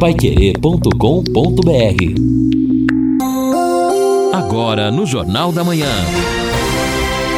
paiquerê.com.br Agora no Jornal da Manhã.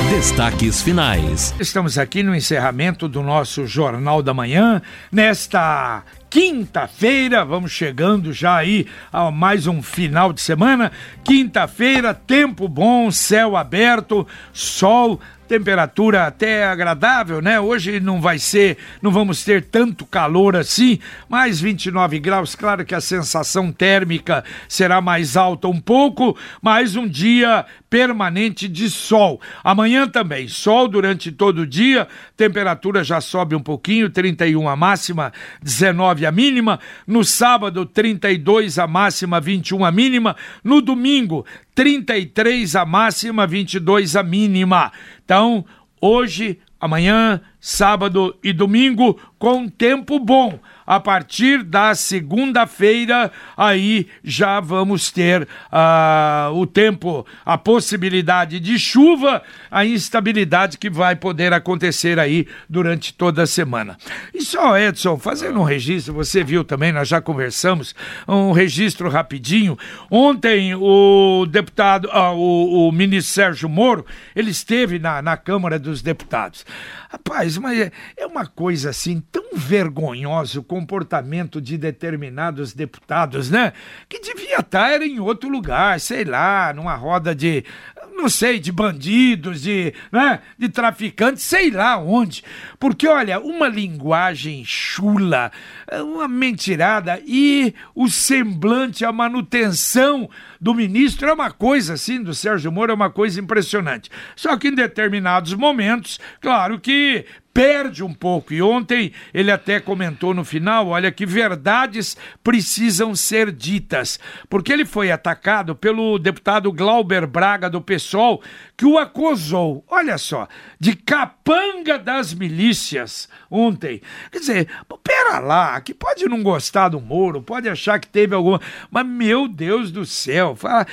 Destaques finais. Estamos aqui no encerramento do nosso Jornal da Manhã, nesta quinta-feira, vamos chegando já aí a mais um final de semana. Quinta-feira, tempo bom, céu aberto, sol temperatura até agradável, né? Hoje não vai ser, não vamos ter tanto calor assim, mais 29 graus. Claro que a sensação térmica será mais alta um pouco, mas um dia permanente de sol. Amanhã também, sol durante todo o dia, temperatura já sobe um pouquinho, 31 a máxima, 19 a mínima. No sábado, 32 a máxima, 21 a mínima. No domingo, 33 a máxima, 22 a mínima. Então, hoje, amanhã, sábado e domingo, com tempo bom a partir da segunda-feira, aí já vamos ter uh, o tempo, a possibilidade de chuva, a instabilidade que vai poder acontecer aí durante toda a semana. E só, Edson, fazendo um registro, você viu também, nós já conversamos, um registro rapidinho. Ontem o deputado, uh, o, o ministro Sérgio Moro, ele esteve na, na Câmara dos Deputados. Rapaz, mas é, é uma coisa assim tão vergonhosa comportamento de determinados deputados, né? Que devia estar em outro lugar, sei lá, numa roda de não sei, de bandidos, de, né, de traficantes, sei lá onde. Porque, olha, uma linguagem chula, uma mentirada e o semblante, a manutenção do ministro é uma coisa assim, do Sérgio Moro é uma coisa impressionante. Só que em determinados momentos, claro que perde um pouco. E ontem ele até comentou no final: olha, que verdades precisam ser ditas. Porque ele foi atacado pelo deputado Glauber Braga do PSOL, que o acusou, olha só, de capanga das milícias ontem. Quer dizer, lá, que pode não gostar do Moro, pode achar que teve alguma. Mas, meu Deus do céu. Fala...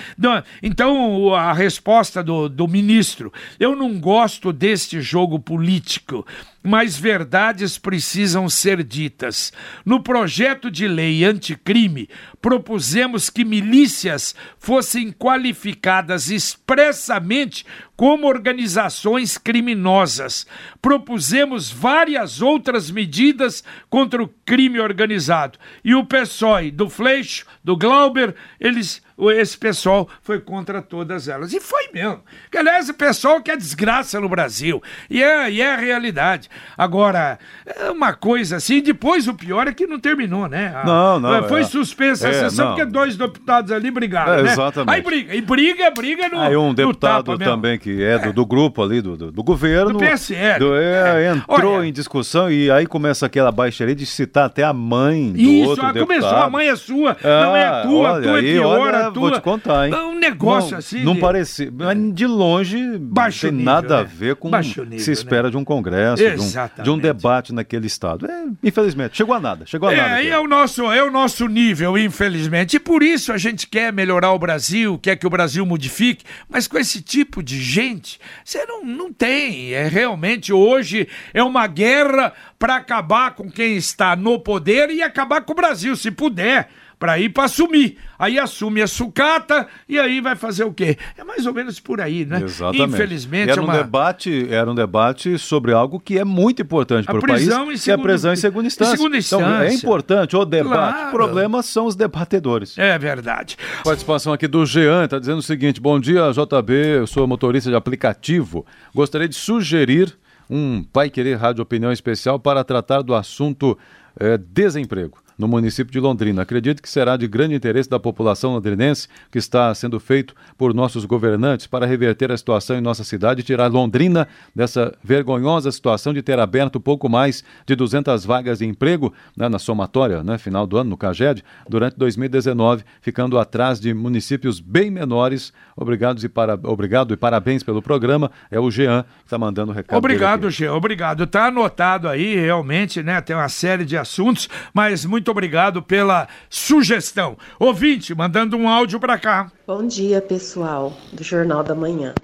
Então, a resposta do, do ministro: eu não gosto deste jogo político mas verdades precisam ser ditas. No projeto de lei anticrime, propusemos que milícias fossem qualificadas expressamente como organizações criminosas. Propusemos várias outras medidas contra o crime organizado. E o PSOE, do Fleixo, do Glauber, eles esse pessoal foi contra todas elas. E foi mesmo. Que, aliás, o pessoal quer desgraça no Brasil. E é, e é a realidade. Agora, é uma coisa assim, depois o pior é que não terminou, né? A, não, não. Foi é, suspensa a é, sessão não. porque dois deputados ali brigaram, é, né? Exatamente. Aí briga. E briga, briga no. Aí um deputado também que que é do, do grupo ali, do, do, do governo. Do PSL. Do, é, é. entrou Olha, em discussão e aí começa aquela baixaria de citar até a mãe do isso, outro Isso, começou, a mãe é sua, ah, não é tua, olha, tua é pior, olha, a tua. Vou te contar, hein? É um negócio não, assim. Não de... parecia, mas de longe Baixo tem nível, nada né? a ver com o que se espera né? de um congresso, de um, de um, debate naquele estado. É, infelizmente, chegou a nada, chegou a nada. É, é o, nosso, é o nosso nível, infelizmente. E por isso a gente quer melhorar o Brasil, quer que o Brasil modifique, mas com esse tipo de gente, você não, não tem. É realmente hoje é uma guerra para acabar com quem está no poder e acabar com o Brasil, se puder para ir para assumir. Aí assume a sucata e aí vai fazer o quê? É mais ou menos por aí, né? Exatamente. Infelizmente era é um uma... debate, era um debate sobre algo que é muito importante para o país, segundo... que é a prisão em segunda instância. Em segunda instância. Então, é importante o debate. Claro. O problema são os debatedores. É verdade. Participação aqui do Jean, está dizendo o seguinte: Bom dia, JB, eu sou motorista de aplicativo. Gostaria de sugerir um Pai Querer Rádio Opinião Especial para tratar do assunto é, desemprego no município de Londrina. Acredito que será de grande interesse da população londrinense que está sendo feito por nossos governantes para reverter a situação em nossa cidade e tirar Londrina dessa vergonhosa situação de ter aberto pouco mais de 200 vagas de emprego né, na somatória, né, final do ano, no CAGED, durante 2019, ficando atrás de municípios bem menores. Obrigado e, para, obrigado e parabéns pelo programa. É o Jean que está mandando o recado. Obrigado, Jean. Obrigado. Está anotado aí, realmente, né? Tem uma série de assuntos, mas muito muito obrigado pela sugestão. Ouvinte, mandando um áudio para cá. Bom dia, pessoal do Jornal da Manhã.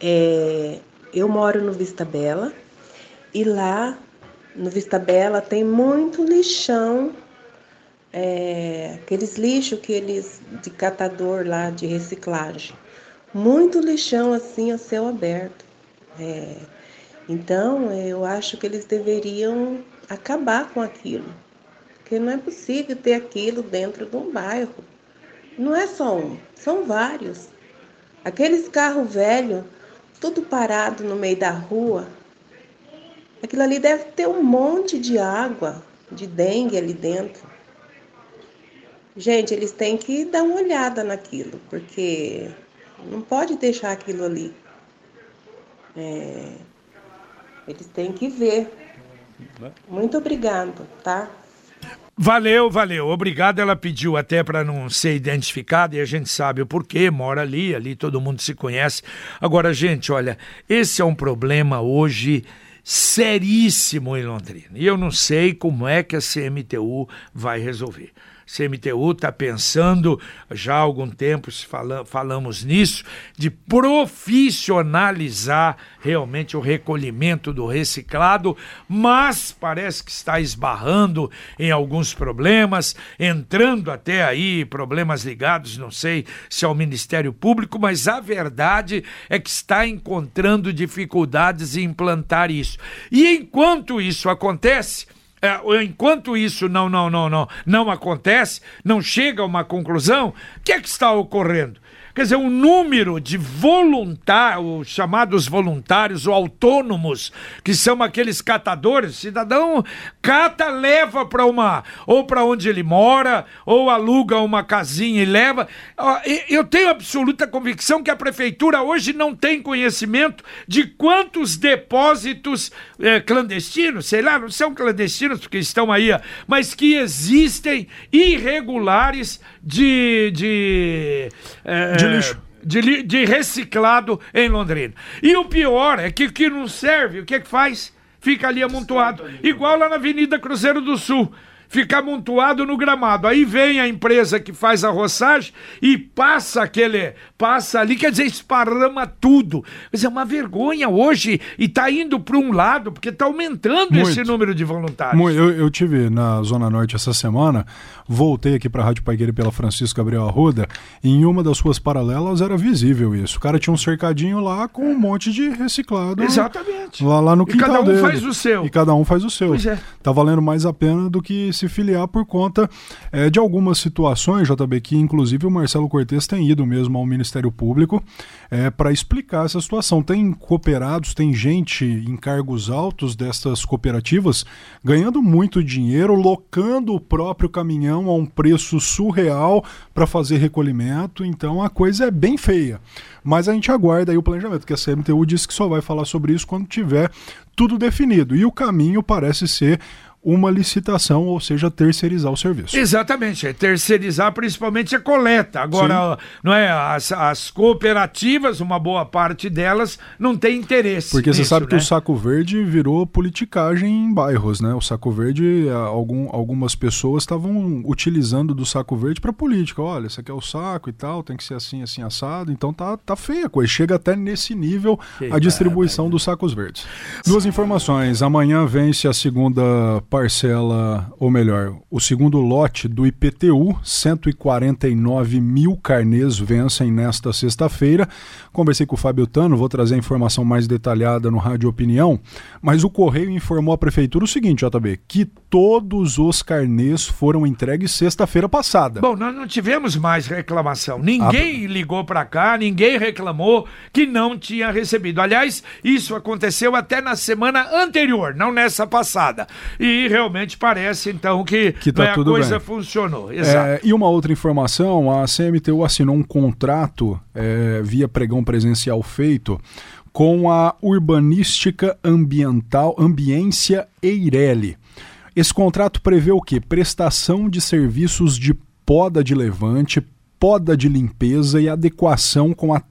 É, eu moro no Vista Bela e lá no Vista Bela tem muito lixão é, aqueles lixos que eles de catador lá de reciclagem. Muito lixão assim a céu aberto. É, então eu acho que eles deveriam acabar com aquilo. Porque não é possível ter aquilo dentro de um bairro. Não é só um, são vários. Aqueles carros velhos, tudo parado no meio da rua. Aquilo ali deve ter um monte de água, de dengue ali dentro. Gente, eles têm que dar uma olhada naquilo, porque não pode deixar aquilo ali. É, eles têm que ver. Muito obrigado, tá? Valeu, valeu. Obrigado. Ela pediu até para não ser identificada e a gente sabe o porquê. Mora ali, ali todo mundo se conhece. Agora, gente, olha, esse é um problema hoje seríssimo em Londrina. E eu não sei como é que a CMTU vai resolver. CMTU está pensando, já há algum tempo fala, falamos nisso, de profissionalizar realmente o recolhimento do reciclado, mas parece que está esbarrando em alguns problemas, entrando até aí problemas ligados, não sei se ao Ministério Público, mas a verdade é que está encontrando dificuldades em implantar isso. E enquanto isso acontece, enquanto isso não, não, não, não, não acontece, não chega a uma conclusão, o que é que está ocorrendo? Quer dizer, o número de voluntários, chamados voluntários ou autônomos, que são aqueles catadores, cidadão cata, leva para uma, ou para onde ele mora, ou aluga uma casinha e leva. Eu tenho absoluta convicção que a prefeitura hoje não tem conhecimento de quantos depósitos é, clandestinos, sei lá, não são clandestinos porque estão aí, mas que existem irregulares de. de é, de lixo. De, de, reciclado em Londrina. E o pior é que que não serve, o que é que faz? Fica ali amontoado. Igual lá na Avenida Cruzeiro do Sul fica amontoado no gramado. Aí vem a empresa que faz a roçagem e passa aquele, passa ali, quer dizer, esparrama tudo. Mas é uma vergonha hoje e está indo para um lado, porque está aumentando Muito. esse número de voluntários. Muito. Eu, eu tive na Zona Norte essa semana, voltei aqui para a Rádio Paigueira pela Francisco Gabriel Arruda, e em uma das suas paralelas era visível isso. O cara tinha um cercadinho lá com um monte de reciclado. Exatamente. Lá, lá no quintal E cada um dele. faz o seu. E cada um faz o seu. Pois é. Tá valendo mais a pena do que se filiar por conta é, de algumas situações, JB, que inclusive o Marcelo Cortes tem ido mesmo ao Ministério Público é, para explicar essa situação. Tem cooperados, tem gente em cargos altos destas cooperativas ganhando muito dinheiro, locando o próprio caminhão a um preço surreal para fazer recolhimento, então a coisa é bem feia. Mas a gente aguarda aí o planejamento, que a CMTU disse que só vai falar sobre isso quando tiver tudo definido. E o caminho parece ser uma licitação, ou seja, terceirizar o serviço. Exatamente, é terceirizar principalmente a coleta. Agora, Sim. não é as, as, cooperativas, uma boa parte delas não tem interesse. Porque nisso, você sabe né? que o saco verde virou politicagem em bairros, né? O saco verde, algum, algumas pessoas estavam utilizando do saco verde para política. Olha, esse aqui é o saco e tal, tem que ser assim, assim assado. Então tá, tá feia a coisa. Chega até nesse nível que a distribuição dos sacos verdes. Duas informações. Amanhã vence a segunda parcela, ou melhor, o segundo lote do IPTU, 149 mil carnês vencem nesta sexta-feira. Conversei com o Fábio Tano, vou trazer a informação mais detalhada no Rádio Opinião, mas o Correio informou à Prefeitura o seguinte, JB, que todos os carnês foram entregues sexta-feira passada. Bom, nós não tivemos mais reclamação. Ninguém a... ligou para cá, ninguém reclamou que não tinha recebido. Aliás, isso aconteceu até na semana anterior, não nessa passada. E realmente parece então que, que tá né, a coisa bem. funcionou. É, e uma outra informação, a CMTU assinou um contrato é, via pregão presencial feito com a Urbanística Ambiental Ambiência Eireli. Esse contrato prevê o que? Prestação de serviços de poda de levante, poda de limpeza e adequação com a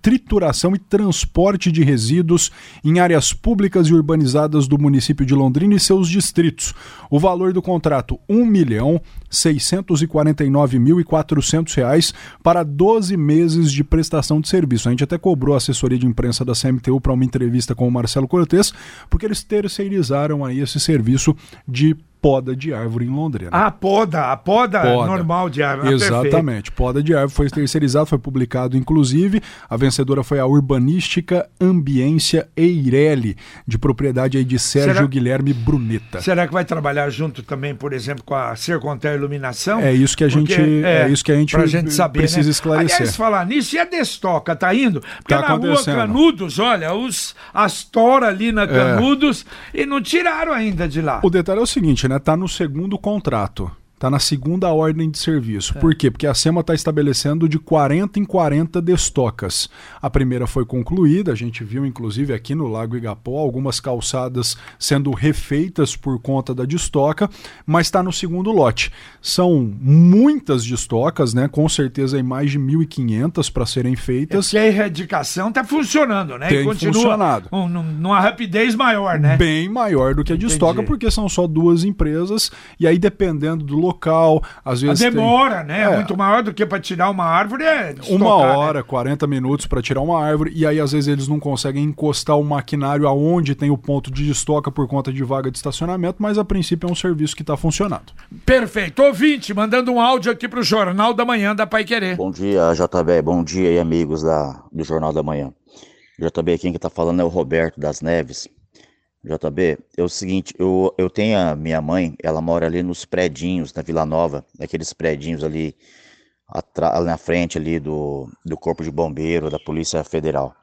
trituração e transporte de resíduos em áreas públicas e urbanizadas do município de Londrina e seus distritos. O valor do contrato, 1 milhão 649.400 para 12 meses de prestação de serviço. A gente até cobrou a assessoria de imprensa da CMTU para uma entrevista com o Marcelo Cortes, porque eles terceirizaram aí esse serviço de poda de árvore em Londrina. Ah, poda, a poda, poda. normal de árvore. Ah, Exatamente, ah, poda de árvore foi terceirizado, foi publicado inclusive. A vencedora foi a Urbanística Ambiência Eireli, de propriedade aí de Sérgio será... Guilherme Bruneta. Será que vai trabalhar junto também, por exemplo, com a Sercontel Iluminação? É isso que a gente- é isso que a gente pra gente saber, precisa né? esclarecer. Aliás, falar nisso, e a Destoca, tá indo? Porque Tá na rua. Canudos, olha, os, as toras ali na Canudos, e não tiraram ainda de lá. O detalhe é o seguinte, né? Tá no segundo contrato. Tá na segunda ordem de serviço. É. Por quê? Porque a SEMA está estabelecendo de 40 em 40 destocas. A primeira foi concluída, a gente viu inclusive aqui no Lago Igapó algumas calçadas sendo refeitas por conta da destoca, mas está no segundo lote. São muitas destocas, né? Com certeza aí mais de 1.500 para serem feitas. Porque a erradicação tá funcionando, né? Tem e continua funcionado. um- num- numa rapidez maior, né? bem maior do que a de estoca, Entendi. porque são só duas empresas, e aí dependendo do local, às A vezes. tem- demora, né? É. Muito maior do que para tirar uma árvore é Uma destocar, né? hora, 40 minutos para tirar uma árvore, e aí às vezes eles não conseguem encostar o maquinário aonde tem o ponto de estoca por conta de vaga de estacionamento, mas a princípio é um serviço que está funcionando. Perfeito. Ouvinte, mandando um áudio aqui pro Jornal da Manhã da Pai Querer. Bom dia, JB. Bom dia aí, amigos da, do Jornal da Manhã. JB, quem que tá falando é o Roberto das Neves. JB, é o seguinte, eu, eu tenho a minha mãe, ela mora ali nos predinhos, na Vila Nova, naqueles predinhos ali, ali na frente ali do, do Corpo de Bombeiro, da Polícia Federal.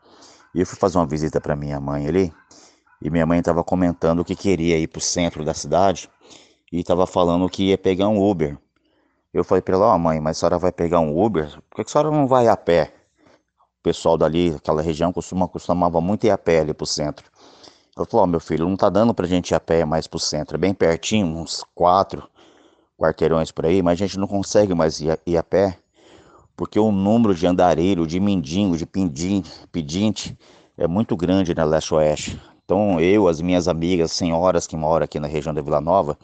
E eu fui fazer uma visita para minha mãe ali, e minha mãe estava comentando que queria ir pro centro da cidade, e estava falando que ia pegar um Uber. Eu falei para ela, ó mãe, mas a senhora vai pegar um Uber? Por que a senhora não vai a pé? O pessoal dali, aquela região, costuma, costumava muito ir a pé ali pro centro. Ela falou, ó meu filho, não tá dando pra gente ir a pé mais pro centro, é bem pertinho, uns quatro quarteirões por aí, mas a gente não consegue mais ir a, ir a pé, porque o número de andarilho, de mendigo, de pedinte, pedinte é muito grande na leste-oeste. Então eu, as minhas amigas, senhoras que moram aqui na região da Vila Nova,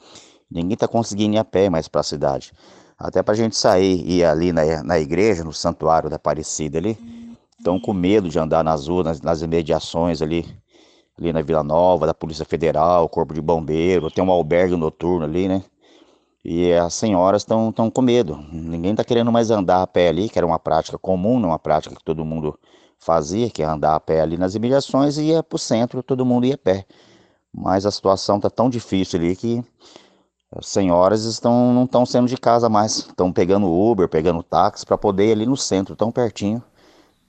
ninguém tá conseguindo ir a pé mais pra cidade. Até pra gente sair e ir ali na, na igreja, no santuário da Aparecida ali, estão com medo de andar nas ruas, nas, nas imediações ali, ali na Vila Nova, da Polícia Federal, Corpo de Bombeiro, tem um albergue noturno ali, né? E as senhoras estão tão com medo. Ninguém está querendo mais andar a pé ali, que era uma prática comum, né? uma prática que todo mundo fazia, que é andar a pé ali nas imediações e ia para o centro, todo mundo ia a pé. Mas a situação está tão difícil ali que as senhoras estão, não estão saindo de casa mais. Estão pegando Uber, pegando táxi para poder ir ali no centro, tão pertinho.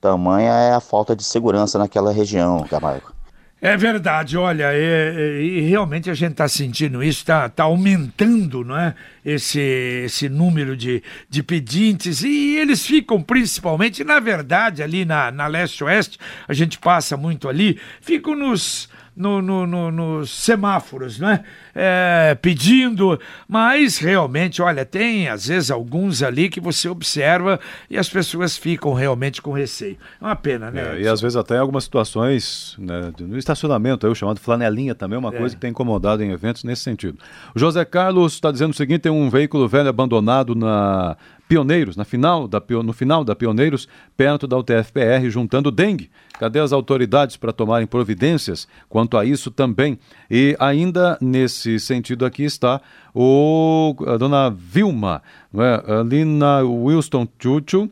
Tamanha é a falta de segurança naquela região, Camargo. É verdade, olha, é- é- e realmente a gente está sentindo isso, está tá aumentando não é? esse, esse número de, de pedintes, e eles ficam principalmente, na verdade, ali na, na leste-oeste, a gente passa muito ali, ficam nos, no, no- no- nos semáforos, né? É, pedindo, mas realmente, olha, tem às vezes alguns ali que você observa e as pessoas ficam realmente com receio. É uma pena, né? É, e às vezes até em algumas situações, né, no estacionamento, aí, o chamado flanelinha também é uma coisa que tem incomodado em eventos nesse sentido. O José Carlos está dizendo o seguinte: tem um veículo velho abandonado na Pioneiros, na final da, no final da Pioneiros, perto da UTFPR, juntando dengue. Cadê as autoridades para tomarem providências quanto a isso também? E ainda nesse sentido aqui está o, a dona Vilma, é? ali na Wilston Chuchu.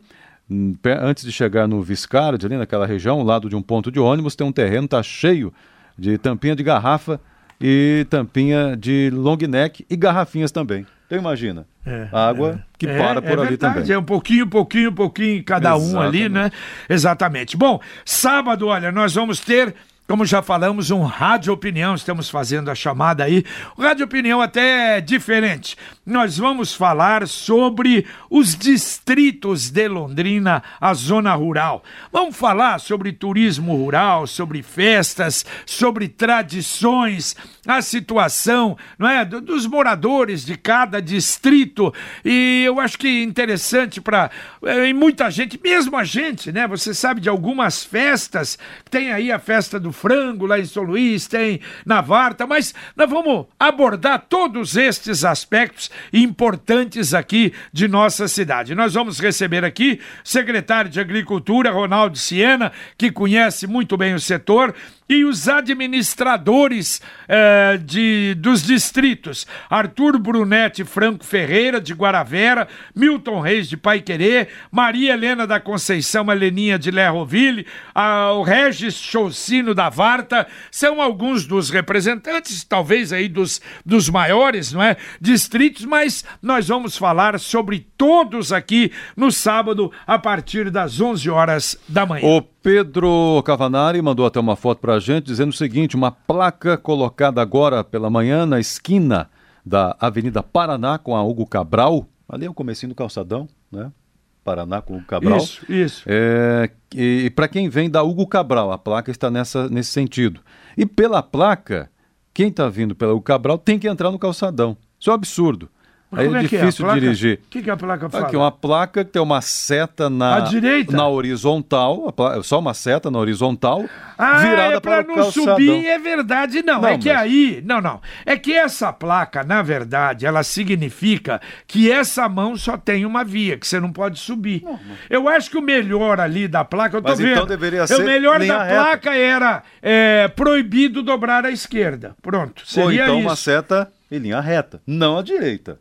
Antes de chegar no Viscard, ali naquela região, ao lado de um ponto de ônibus, tem um terreno, tá cheio de tampinha de garrafa e tampinha de long neck e garrafinhas também. Então imagina, água que É, para por é ali verdade, também. É um pouquinho, pouquinho, pouquinho cada um ali, Exatamente. né? Exatamente. Bom, sábado, olha, nós vamos ter. Como já falamos, um Rádio Opinião, estamos fazendo a chamada aí. O Rádio Opinião até é diferente. Nós vamos falar sobre os distritos de Londrina, a zona rural. Vamos falar sobre turismo rural, sobre festas, sobre tradições, a situação, não é, do- dos moradores de cada distrito. E eu acho que é interessante para muita gente, mesmo a gente, né? Você sabe de algumas festas, tem aí a festa do frango lá em São Luís, tem na Varta, mas nós vamos abordar todos estes aspectos importantes aqui de nossa cidade. Nós vamos receber aqui o secretário de Agricultura, Ronaldo Siena, que conhece muito bem o setor, e os administradores eh, de, dos distritos Arthur Brunetti Franco Ferreira, de Guaravera, Milton Reis, de Paiquerê, Maria Helena da Conceição Heleninha de Lerroville, a, o Regis Chocino da Varta, são alguns dos representantes, talvez aí dos, dos maiores, não é? Distritos, mas nós vamos falar sobre todos aqui no sábado, a partir das 11 horas da manhã. O Pedro Cavanari mandou até uma foto pra gente dizendo o seguinte: uma placa colocada agora pela manhã na esquina da Avenida Paraná com a Hugo Cabral, ali é o comecinho do calçadão, né? Paraná com o Cabral. Isso, isso. É, e para quem vem da Hugo Cabral, a placa está nessa, nesse sentido. E pela placa, quem está vindo pela Hugo Cabral tem que entrar no calçadão. Isso é um absurdo. Mas Aí como é que difícil placa- dirigir. O que, que a placa fala? Aqui, uma placa que tem uma seta na, À direita? na horizontal, a pla- só uma seta na horizontal, Ah, virada é para o não calçadão. subir, é verdade, não. Não, é que mas- aí, não, não. É que essa placa, na verdade, ela significa que essa mão só tem uma via, que você não pode subir. Eu acho que o melhor ali da placa, eu tô Mas vendo. então deveria o ser melhor linha da reta. placa era é, proibido dobrar à esquerda. Pronto, seria Ou então isso. uma seta em linha reta, não à direita.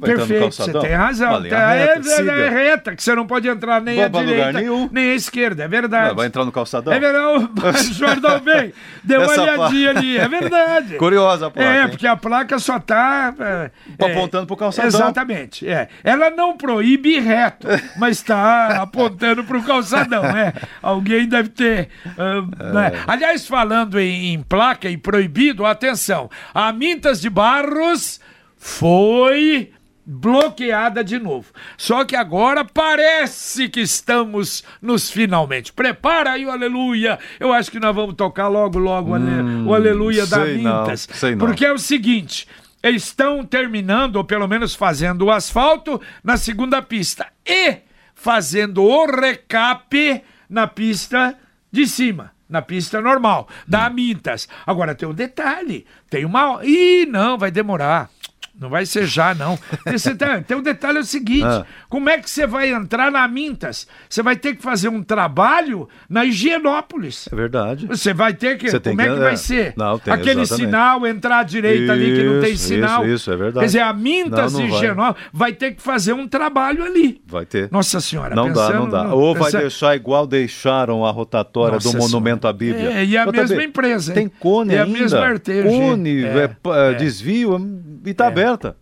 Perfeito, você tem razão. Tá, reta, é, é- é reta, que você não pode entrar nem à direita, nem à esquerda, é verdade. Vai entrar no calçadão? É verdade, o Jordão bem, deu uma olhadinha ali, é verdade. Curiosa a placa, É, hein? porque a placa só tá... é, é, Apontando pro calçadão. Exatamente, é. Ela não proíbe reto, mas está apontando pro calçadão, é. Alguém deve ter... ah, né? Aliás, falando em, em placa e proibido, atenção, a Mintas de Barros foi bloqueada de novo. Só que agora parece que estamos nos finalmente. Prepara aí o aleluia. Eu acho que nós vamos tocar logo, logo o ale- o aleluia da Hum, Mintas. não. Porque é o seguinte. Estão terminando, ou pelo menos fazendo o asfalto na segunda pista. E fazendo o recape na pista de cima. Na pista normal, da Hum. Mintas. Agora tem um detalhe: tem uma. Ih, não, vai demorar. Não vai ser já, não. Esse tem, tem um detalhe é o seguinte: Ah. como é que você vai entrar na Mintas? Você vai ter que fazer um trabalho na Higienópolis. É verdade. Você vai ter que. Você tem como é que- que vai é. ser? Não, tem, Aquele exatamente. sinal, entrar à direita ali que não tem Isso, sinal. isso, isso, é verdade. Quer dizer, a Mintas Não, não e vai. Higienópolis vai ter que fazer um trabalho ali. Vai ter. Nossa Senhora, Não dá, pensando não dá. Ou vai deixar igual deixaram a rotatória Nossa do Monumento à Bíblia. É, e a Outra mesma empresa? Tem cone É a ainda. mesma arteiro, Cone, é, É, é, é. desvio e tá aberta.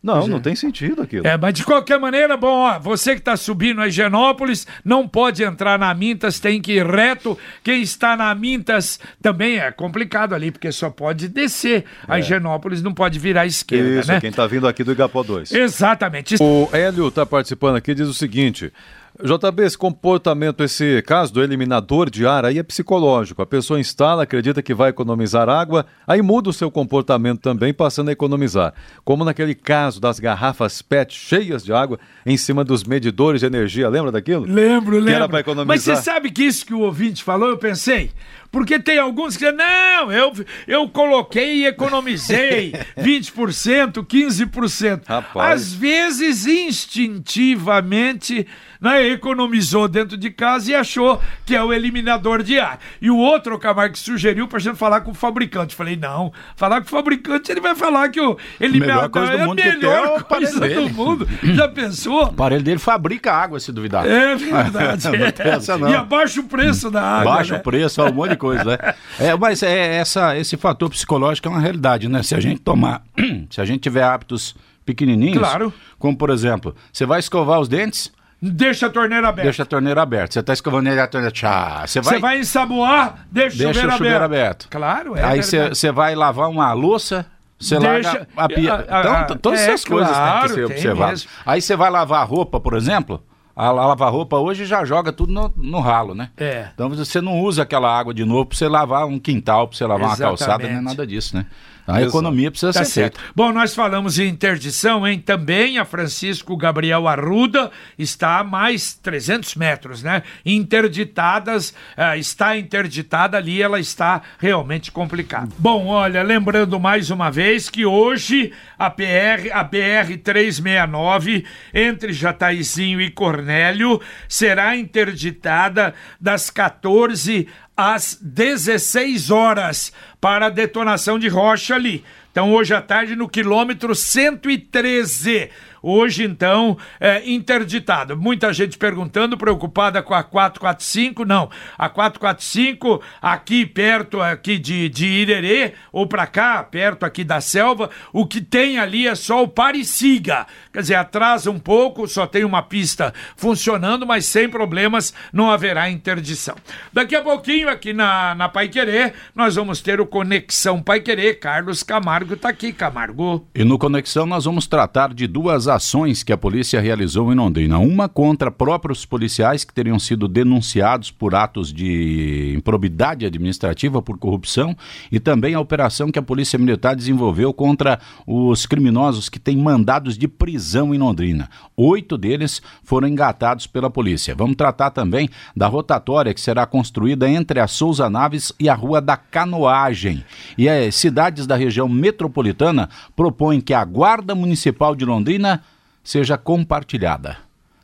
Não, não tem sentido aquilo. É, mas de qualquer maneira, bom, ó, você que está subindo a Higienópolis não pode entrar na Mintas, tem que ir reto. Quem está na Mintas também é complicado ali, porque só pode descer. A Higienópolis não pode virar à esquerda, É. Isso, né? quem tá vindo aqui do Igapó 2. Exatamente. O Hélio está participando aqui diz o seguinte: JB, esse comportamento, esse caso do eliminador de ar aí é psicológico. A pessoa instala, acredita que vai economizar água, aí muda o seu comportamento também, passando a economizar. Como naquele caso das garrafas PET cheias de água em cima dos medidores de energia, lembra daquilo? Lembro, lembro. era pra economizar. Mas você sabe que isso que o ouvinte falou, eu pensei? Porque tem alguns que dizem, não, eu, eu coloquei e economizei 20%, 15%. Rapaz. Às vezes, instintivamente, né, economizou dentro de casa e achou que é o eliminador de ar. E o outro, o Camargo, que sugeriu pra gente falar com o fabricante. Falei, não, falar com o fabricante, ele vai falar que o eliminador é a é melhor coisa do mundo. Já pensou? O aparelho dele fabrica água, se duvidar. É verdade. Não. E abaixa o preço da água. Baixa né? o preço, fala um monte de coisa, né? É, mas é, essa, esse fator psicológico é uma realidade, né? Se a gente tomar, se a gente tiver hábitos pequenininhos, Claro. como por exemplo, você vai escovar os dentes, Deixa a torneira aberta. deixa a torneira aberta. Você está escovando ele, a torneira, tchá, você vai, Você vai ensaboar, deixa, o deixa chuveiro o chuveiro aberto. aberto. Claro, é Aí você vai lavar uma louça, você Deixa- larga a pia. Ah, ah, então, todas é, essas coisas claro, têm que ser tem observadas. Aí você vai lavar a roupa, por exemplo, a lavar roupa hoje já joga tudo no, no ralo, né? É. Então você não usa aquela água de novo para você lavar um quintal, para você lavar Exatamente. uma calçada, não é nada disso, né? A Exato. economia precisa Tá ser certo. feita. Bom, nós falamos em interdição, hein? Também a Francisco Gabriel Arruda está a mais 300 metros, né? Interditadas, eh, está interditada ali, ela está realmente complicada. Bom, olha, lembrando mais uma vez que hoje a PR, a BR 369 entre Jataizinho e Cornélio será interditada das 14 às 16 horas para a detonação de rocha ali. Então, hoje à tarde, no quilômetro 113. Hoje, então, é interditado. Muita gente perguntando, preocupada com a 445. Não, a 445, aqui perto aqui de, de Irerê, ou para cá, perto aqui da selva, o que tem ali é só o pare-siga. Quer dizer, atrasa um pouco, só tem uma pista funcionando, mas sem problemas, não haverá interdição. Daqui a pouquinho, aqui na, na Pai Querer, nós vamos ter o Conexão Pai Querer. Carlos Camargo está aqui, Camargo. E no Conexão nós vamos tratar de duas ações que a polícia realizou em Londrina. Uma contra próprios policiais que teriam sido denunciados por atos de improbidade administrativa por corrupção e também a operação que a Polícia Militar desenvolveu contra os criminosos que têm mandados de prisão em Londrina. Oito deles foram engatados pela polícia. Vamos tratar também da rotatória que será construída entre a Souza Naves e a Rua da Canoagem. E as cidades da região metropolitana propõem que a Guarda Municipal de Londrina seja compartilhada.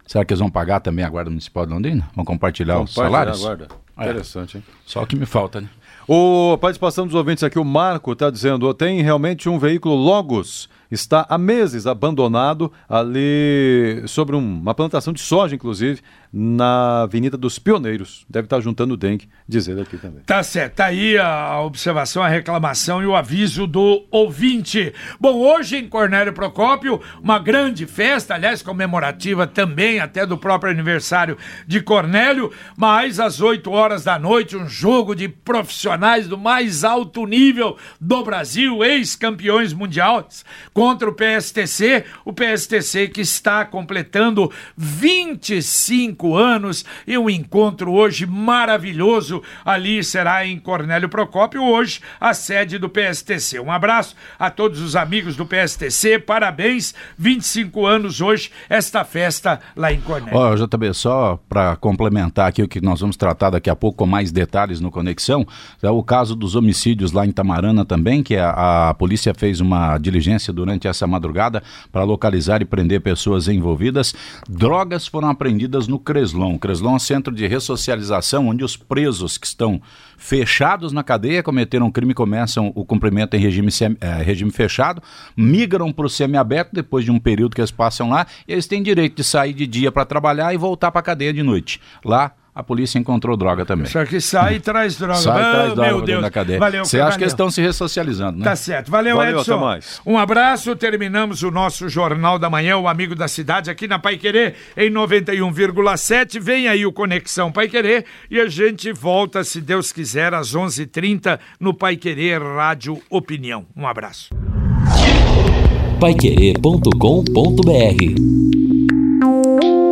Será que eles vão pagar também a Guarda Municipal de Londrina? Vão compartilhar os salários? agora. É. Interessante, hein? Só o que me falta, né? O participação dos ouvintes aqui, o Marco está dizendo, tem realmente um veículo Logos, está há meses abandonado ali sobre um- uma plantação de soja, inclusive, na Avenida dos Pioneiros. Deve estar juntando dengue, diz ele aqui também. Tá certo, tá aí a observação, a reclamação e o aviso do ouvinte. Bom, hoje em Cornélio Procópio, uma grande festa, aliás, comemorativa também, até do próprio aniversário de Cornélio, mas às 8 horas da noite, um jogo de profissionais do mais alto nível do Brasil, ex-campeões mundiais, contra o PSTC, o PSTC que está completando 25 anos e um encontro hoje maravilhoso ali será em Cornélio Procópio, hoje a sede do PSTC. Um abraço a todos os amigos do PSTC, parabéns, 25 anos hoje, esta festa lá em Cornélio. Ó, JB, só para complementar aqui o que nós vamos tratar daqui a pouco com mais detalhes no Conexão, é o caso dos homicídios lá em Tamarana também, que a, a polícia fez uma diligência durante essa madrugada para localizar e prender pessoas envolvidas. Drogas foram apreendidas no Creslon. Creslon é um centro de ressocialização onde os presos que estão fechados na cadeia, cometeram um crime começam o cumprimento em regime, eh, regime fechado, migram para o semiaberto depois de um período que eles passam lá, e eles têm direito de sair de dia para trabalhar e voltar para a cadeia de noite. Lá a polícia encontrou droga também. Só que sai e traz droga. Sai e traz droga meu Deus. da cadeia. Valeu, Você acha valeu. que eles estão se ressocializando, né? Tá certo. Valeu, Valeu, Edson. até mais. Um abraço. Terminamos o nosso Jornal da Manhã, o Amigo da Cidade, aqui na Pai Querer, em 91,7. Vem aí o Conexão Pai Querer e a gente volta, se Deus quiser, às 11h30 no Pai Querer Rádio Opinião. Um abraço. Paiquerê.com.br